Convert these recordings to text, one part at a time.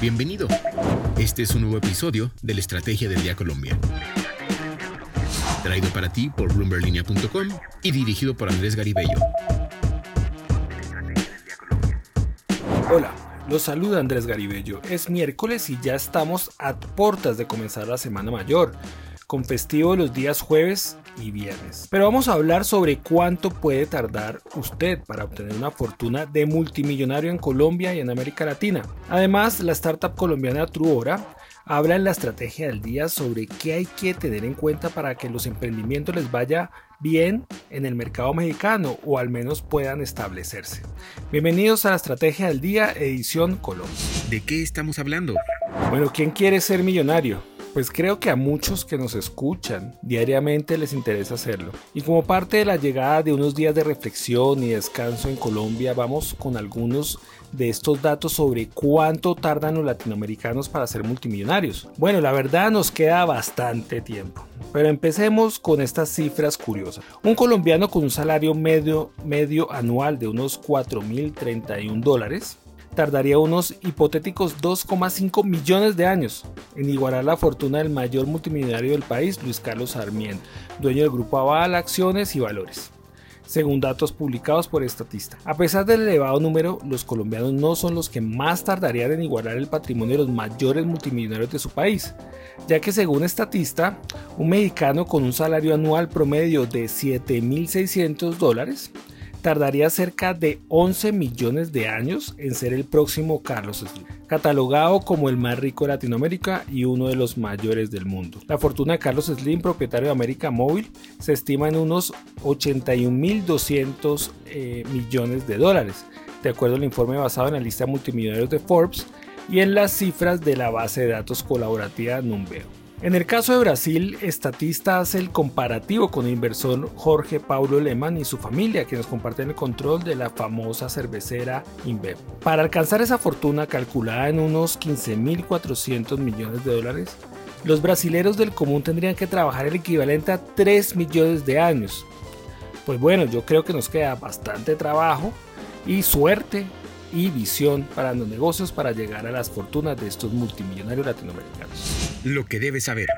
Bienvenido. Este es un nuevo episodio de la Estrategia del Día Colombia. Traído para ti por bloomberlinia.com y dirigido por Andrés Garibello. Hola, los saluda Andrés Garibello. Es miércoles y ya estamos a puertas de comenzar la Semana Mayor, con festivo los días jueves y viernes. Pero vamos a hablar sobre cuánto puede tardar usted para obtener una fortuna de multimillonario en Colombia y en América Latina. Además, la startup colombiana Truora habla en la estrategia del día sobre qué hay que tener en cuenta para que los emprendimientos les vaya bien en el mercado mexicano o al menos puedan establecerse. Bienvenidos a la estrategia del día edición Colombia. ¿De qué estamos hablando? Bueno, ¿quién quiere ser millonario? Pues creo que a muchos que nos escuchan diariamente les interesa hacerlo. Y como parte de la llegada de unos días de reflexión y descanso en Colombia, vamos con algunos de estos datos sobre cuánto tardan los latinoamericanos para ser multimillonarios. Bueno, la verdad nos queda bastante tiempo. Pero empecemos con estas cifras curiosas. Un colombiano con un salario medio, medio anual de unos 4.031 dólares tardaría unos hipotéticos 2,5 millones de años en igualar la fortuna del mayor multimillonario del país, Luis Carlos Sarmiento, dueño del grupo Aval Acciones y Valores según datos publicados por Estatista. A pesar del elevado número, los colombianos no son los que más tardarían en igualar el patrimonio de los mayores multimillonarios de su país, ya que según Estatista, un mexicano con un salario anual promedio de 7.600 dólares tardaría cerca de 11 millones de años en ser el próximo Carlos Slim, catalogado como el más rico de Latinoamérica y uno de los mayores del mundo. La fortuna de Carlos Slim, propietario de América Móvil, se estima en unos 81.200 eh, millones de dólares, de acuerdo al informe basado en la lista de multimillonarios de Forbes y en las cifras de la base de datos colaborativa Numbeo. En el caso de Brasil, Estatista hace el comparativo con el inversor Jorge Paulo Lehmann y su familia, quienes comparten el control de la famosa cervecera InBev. Para alcanzar esa fortuna calculada en unos 15.400 millones de dólares, los brasileros del común tendrían que trabajar el equivalente a 3 millones de años. Pues bueno, yo creo que nos queda bastante trabajo y suerte y visión para los negocios para llegar a las fortunas de estos multimillonarios latinoamericanos. Lo que debes saber.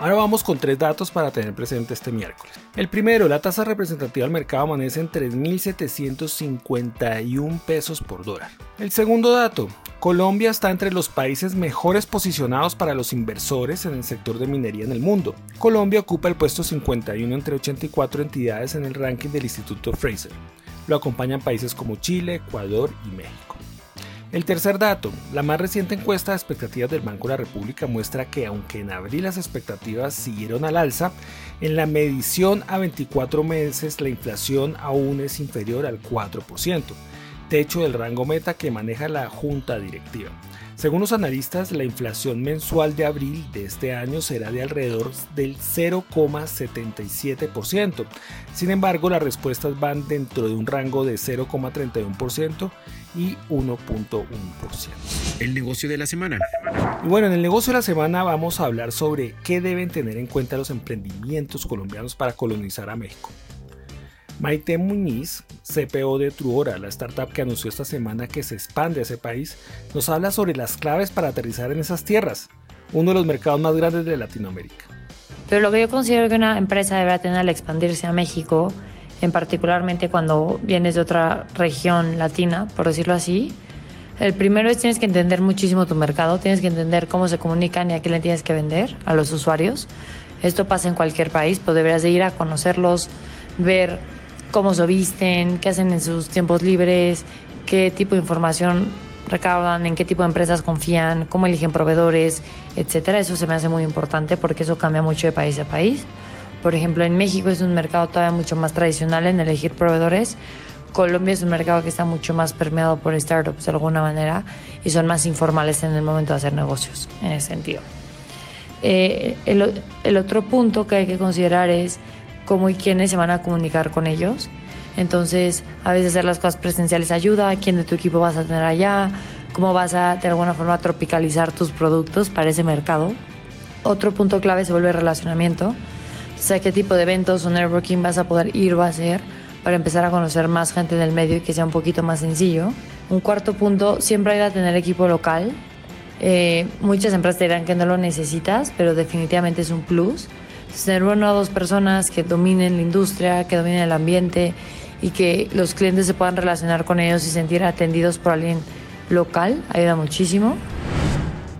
Ahora vamos con tres datos para tener presente este miércoles. El primero, la tasa representativa del mercado amanece en 3.751 pesos por dólar. El segundo dato, Colombia está entre los países mejores posicionados para los inversores en el sector de minería en el mundo. Colombia ocupa el puesto 51 entre 84 entidades en el ranking del Instituto Fraser. Lo acompañan países como Chile, Ecuador y México. El tercer dato, la más reciente encuesta de expectativas del Banco de la República muestra que aunque en abril las expectativas siguieron al alza, en la medición a 24 meses la inflación aún es inferior al 4%, techo del rango meta que maneja la junta directiva. Según los analistas, la inflación mensual de abril de este año será de alrededor del 0,77%. Sin embargo, las respuestas van dentro de un rango de 0,31% y 1.1%. El negocio de la semana. Y bueno, en el negocio de la semana vamos a hablar sobre qué deben tener en cuenta los emprendimientos colombianos para colonizar a México. Maite Muñiz, CPO de Truora, la startup que anunció esta semana que se expande a ese país, nos habla sobre las claves para aterrizar en esas tierras, uno de los mercados más grandes de Latinoamérica. Pero lo que yo considero que una empresa deberá tener al expandirse a México, en particularmente cuando vienes de otra región latina, por decirlo así, el primero es tienes que entender muchísimo tu mercado, tienes que entender cómo se comunican y a qué le tienes que vender a los usuarios. Esto pasa en cualquier país, pero deberías de ir a conocerlos, ver cómo se visten, qué hacen en sus tiempos libres, qué tipo de información recaudan, en qué tipo de empresas confían, cómo eligen proveedores, etcétera. Eso se me hace muy importante porque eso cambia mucho de país a país. Por ejemplo, en México es un mercado todavía mucho más tradicional en elegir proveedores. Colombia es un mercado que está mucho más permeado por startups de alguna manera y son más informales en el momento de hacer negocios, en ese sentido. Eh, el, el otro punto que hay que considerar es cómo y quiénes se van a comunicar con ellos. Entonces, a veces hacer las cosas presenciales ayuda, quién de tu equipo vas a tener allá, cómo vas a de alguna forma tropicalizar tus productos para ese mercado. Otro punto clave se vuelve relacionamiento. O sea, qué tipo de eventos o networking vas a poder ir o hacer para empezar a conocer más gente del medio y que sea un poquito más sencillo. Un cuarto punto, siempre hay que tener equipo local Eh, muchas empresas te dirán que no lo necesitas, pero definitivamente es un plus. Tener una o dos personas que dominen la industria, que dominen el ambiente y que los clientes se puedan relacionar con ellos y sentir atendidos por alguien local ayuda muchísimo.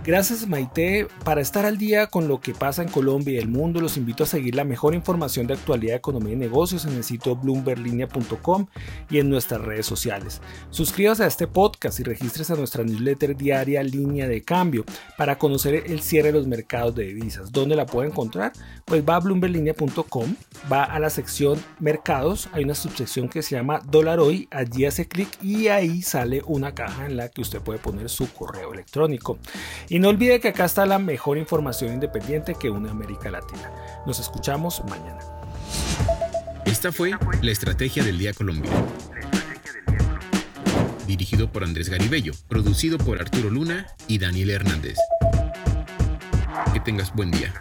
Gracias Maite. Para estar al día con lo que pasa en Colombia y el mundo, los invito a seguir la mejor información de actualidad, economía y negocios en el sitio bloomberlinia.com y en nuestras redes sociales. Suscríbase a este podcast y regístrese a nuestra newsletter diaria Línea de Cambio para conocer el cierre de los mercados de divisas. ¿Dónde la puede encontrar? Pues va a bloomberlinia.com, va a la sección mercados, hay una subsección que se llama dólar hoy, allí hace clic y ahí sale una caja en la que usted puede poner su correo electrónico. No olvide que acá está la mejor información independiente que une América Latina. Nos escuchamos mañana. Esta fue la Estrategia del Día Colombia. Dirigido por Andrés Garibello, producido por Arturo Luna y Daniel Hernández. Que tengas buen día.